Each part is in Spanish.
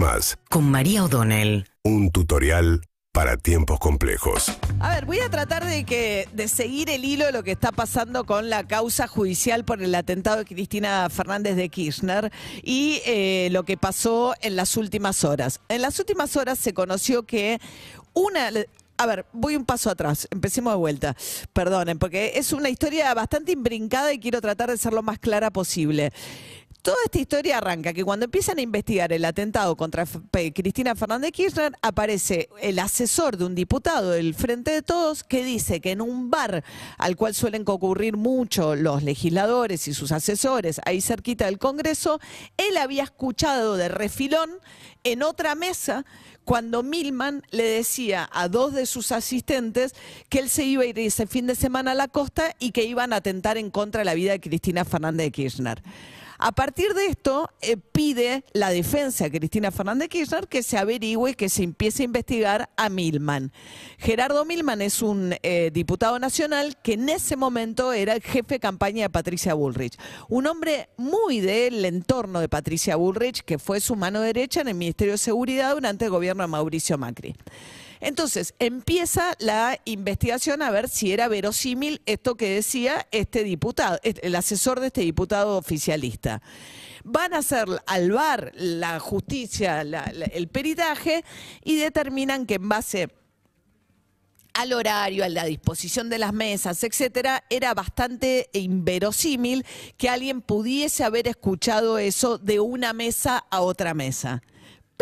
Más. Con María O'Donnell. Un tutorial para tiempos complejos. A ver, voy a tratar de que de seguir el hilo de lo que está pasando con la causa judicial por el atentado de Cristina Fernández de Kirchner y eh, lo que pasó en las últimas horas. En las últimas horas se conoció que una a ver, voy un paso atrás, empecemos de vuelta. Perdonen, porque es una historia bastante imbrincada y quiero tratar de ser lo más clara posible. Toda esta historia arranca que cuando empiezan a investigar el atentado contra Cristina Fernández Kirchner, aparece el asesor de un diputado del Frente de Todos que dice que en un bar al cual suelen concurrir mucho los legisladores y sus asesores, ahí cerquita del Congreso, él había escuchado de refilón en otra mesa cuando Milman le decía a dos de sus asistentes que él se iba a ir ese fin de semana a la costa y que iban a atentar en contra de la vida de Cristina Fernández de Kirchner. A partir de esto, eh, pide la defensa de Cristina Fernández Kirchner que se averigüe, que se empiece a investigar a Milman. Gerardo Milman es un eh, diputado nacional que en ese momento era el jefe de campaña de Patricia Bullrich. Un hombre muy del entorno de Patricia Bullrich, que fue su mano derecha en el Ministerio de Seguridad durante el gobierno de Mauricio Macri. Entonces, empieza la investigación a ver si era verosímil esto que decía este diputado, el asesor de este diputado oficialista. Van a hacer al VAR la justicia, el peritaje y determinan que en base al horario, a la disposición de las mesas, etcétera, era bastante inverosímil que alguien pudiese haber escuchado eso de una mesa a otra mesa.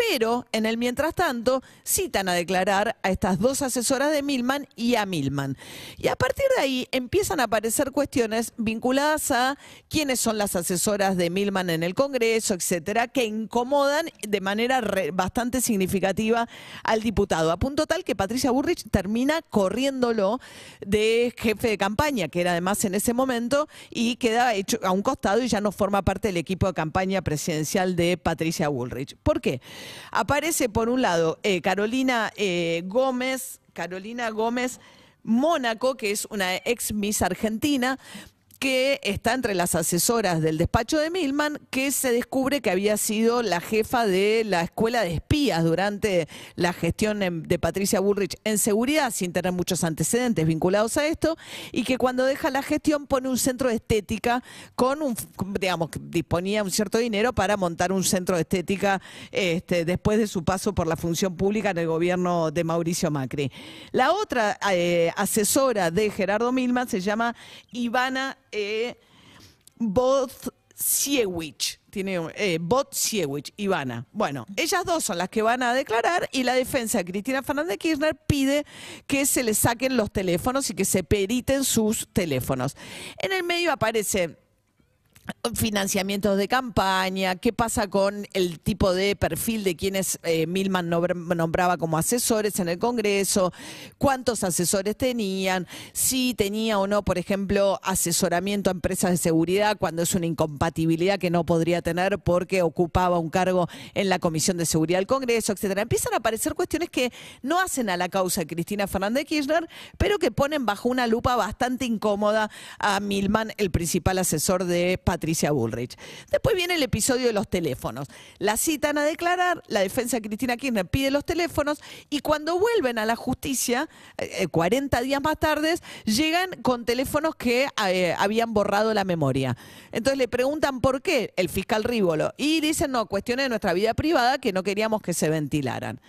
Pero en el mientras tanto citan a declarar a estas dos asesoras de Milman y a Milman. Y a partir de ahí empiezan a aparecer cuestiones vinculadas a quiénes son las asesoras de Milman en el Congreso, etcétera, que incomodan de manera bastante significativa al diputado. A punto tal que Patricia Burrich termina corriéndolo de jefe de campaña, que era además en ese momento, y queda hecho a un costado y ya no forma parte del equipo de campaña presidencial de Patricia Bullrich. ¿Por qué? Aparece por un lado eh, Carolina eh, Gómez, Carolina Gómez Mónaco, que es una ex Miss Argentina, que está entre las asesoras del despacho de Milman, que se descubre que había sido la jefa de la escuela de espías durante la gestión de Patricia Bullrich en seguridad, sin tener muchos antecedentes vinculados a esto, y que cuando deja la gestión pone un centro de estética con un, digamos, disponía un cierto dinero para montar un centro de estética este, después de su paso por la función pública en el gobierno de Mauricio Macri. La otra eh, asesora de Gerardo Milman se llama Ivana eh, Siewicz. Tiene eh, Ivana. Bueno, ellas dos son las que van a declarar y la defensa de Cristina Fernández Kirchner pide que se le saquen los teléfonos y que se periten sus teléfonos. En el medio aparece financiamientos de campaña, qué pasa con el tipo de perfil de quienes eh, Milman nombraba como asesores en el Congreso, cuántos asesores tenían, si tenía o no, por ejemplo, asesoramiento a empresas de seguridad cuando es una incompatibilidad que no podría tener porque ocupaba un cargo en la Comisión de Seguridad del Congreso, etcétera. Empiezan a aparecer cuestiones que no hacen a la causa de Cristina Fernández Kirchner, pero que ponen bajo una lupa bastante incómoda a Milman, el principal asesor de Patricia Bullrich. Después viene el episodio de los teléfonos. La citan a declarar, la defensa de Cristina Kirchner pide los teléfonos y cuando vuelven a la justicia, 40 eh, días más tarde, llegan con teléfonos que eh, habían borrado la memoria. Entonces le preguntan por qué el fiscal Rívolo y dicen, no, cuestiones de nuestra vida privada que no queríamos que se ventilaran.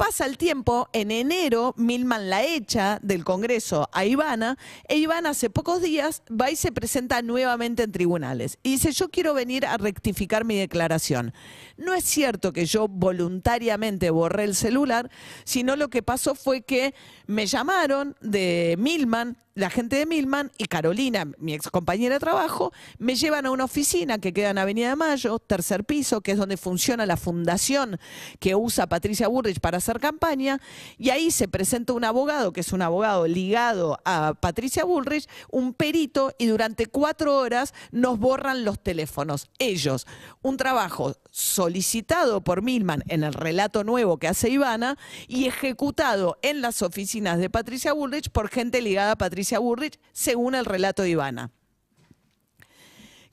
Pasa el tiempo, en enero Milman la echa del Congreso a Ivana e Ivana hace pocos días va y se presenta nuevamente en tribunales y dice yo quiero venir a rectificar mi declaración. No es cierto que yo voluntariamente borré el celular, sino lo que pasó fue que me llamaron de Milman, la gente de Milman y Carolina, mi ex compañera de trabajo, me llevan a una oficina que queda en Avenida de Mayo, tercer piso, que es donde funciona la fundación que usa Patricia Burrich para hacer campaña, y ahí se presenta un abogado, que es un abogado ligado a Patricia Bullrich, un perito, y durante cuatro horas nos borran los teléfonos. Ellos, un trabajo solicitado por Milman en el relato nuevo que hace Ivana y ejecutado en las oficinas de Patricia Bullrich por gente ligada a Patricia Burrich, según el relato de Ivana.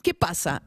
¿Qué pasa?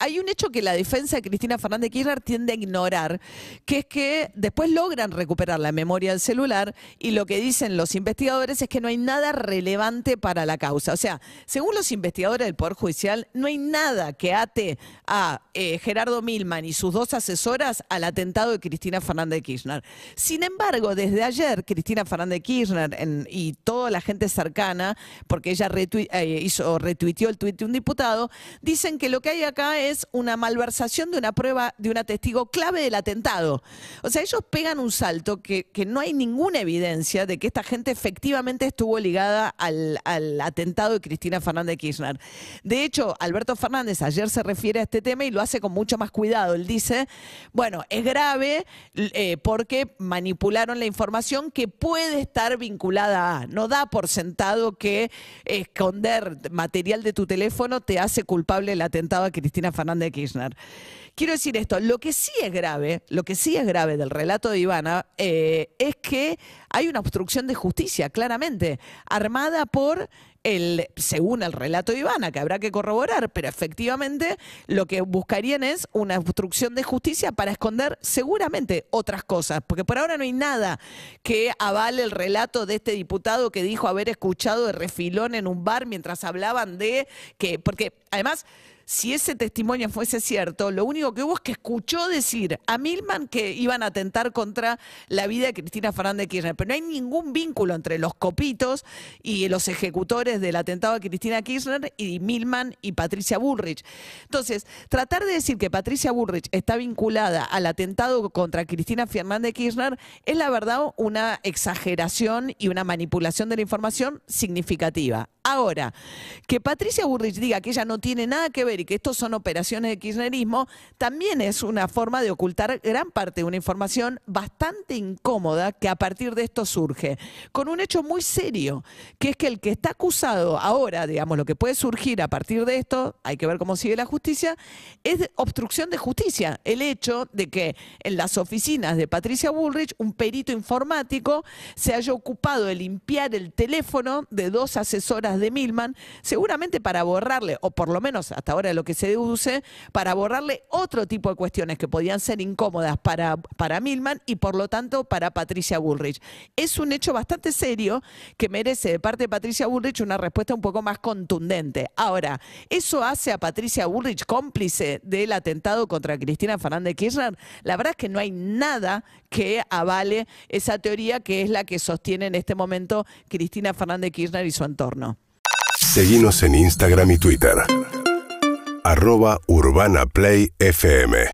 hay un hecho que la defensa de Cristina Fernández Kirchner tiende a ignorar, que es que después logran recuperar la memoria del celular y lo que dicen los investigadores es que no hay nada relevante para la causa. O sea, según los investigadores del Poder Judicial, no hay nada que ate a eh, Gerardo Milman y sus dos asesoras al atentado de Cristina Fernández Kirchner. Sin embargo, desde ayer, Cristina Fernández Kirchner y toda la gente cercana, porque ella eh, hizo, retuiteó el tuit de un diputado, dicen que lo que hay acá es una malversación de una prueba de una testigo clave del atentado. O sea, ellos pegan un salto que, no hay ninguna evidencia de que esta gente efectivamente estuvo ligada al, al atentado de Cristina Fernández Kirchner. De hecho, Alberto Fernández ayer se refiere a este tema y lo hace con mucho más cuidado. Él dice, bueno, es grave eh, porque manipularon la información que puede estar vinculada a. No da por sentado que esconder material de tu teléfono te hace culpable del atentado a Cristina Fernández Kirchner. Quiero decir esto, lo que sí es grave, lo que sí es grave del relato de Ivana eh, es que hay una obstrucción de justicia, claramente, armada por el, según el relato de Ivana, que habrá que corroborar, pero efectivamente lo que buscarían es una obstrucción de justicia para esconder seguramente otras cosas, porque por ahora no hay nada que avale el relato de este diputado que dijo haber escuchado de refilón en un bar mientras hablaban de que, porque además si ese testimonio fuese cierto, lo único que hubo es que escuchó decir a Milman que iban a atentar contra la vida de Cristina Fernández Kirchner. Pero no hay ningún vínculo entre los copitos y los ejecutores del atentado a Cristina Kirchner y Milman y Patricia Bullrich. Entonces, tratar de decir que Patricia Bullrich está vinculada al atentado contra Cristina Fernández Kirchner es la verdad una exageración y una manipulación de la información significativa. Ahora, que Patricia Burrich diga que ella no tiene nada que ver y que estos son operaciones de kirchnerismo, también es una forma de ocultar gran parte de una información bastante incómoda que a partir de esto surge, con un hecho muy serio, que es que el que está acusado ahora, digamos, lo que puede surgir a partir de esto, hay que ver cómo sigue la justicia, es obstrucción de justicia. El hecho de que en las oficinas de Patricia Bullrich, un perito informático se haya ocupado de limpiar el teléfono de dos asesoras de Milman, seguramente para borrarle, o por lo menos hasta ahora lo que se deduce, para borrarle otro tipo de cuestiones que podían ser incómodas para, para Milman y por lo tanto para Patricia Bullrich. Es un hecho bastante serio que merece de parte de Patricia Bullrich una respuesta un poco más contundente. Ahora, ¿eso hace a Patricia Bullrich cómplice del atentado contra Cristina Fernández Kirchner? La verdad es que no hay nada que avale esa teoría que es la que sostiene en este momento Cristina Fernández Kirchner y su entorno. Seguimos en Instagram y Twitter. Arroba Urbana Play FM.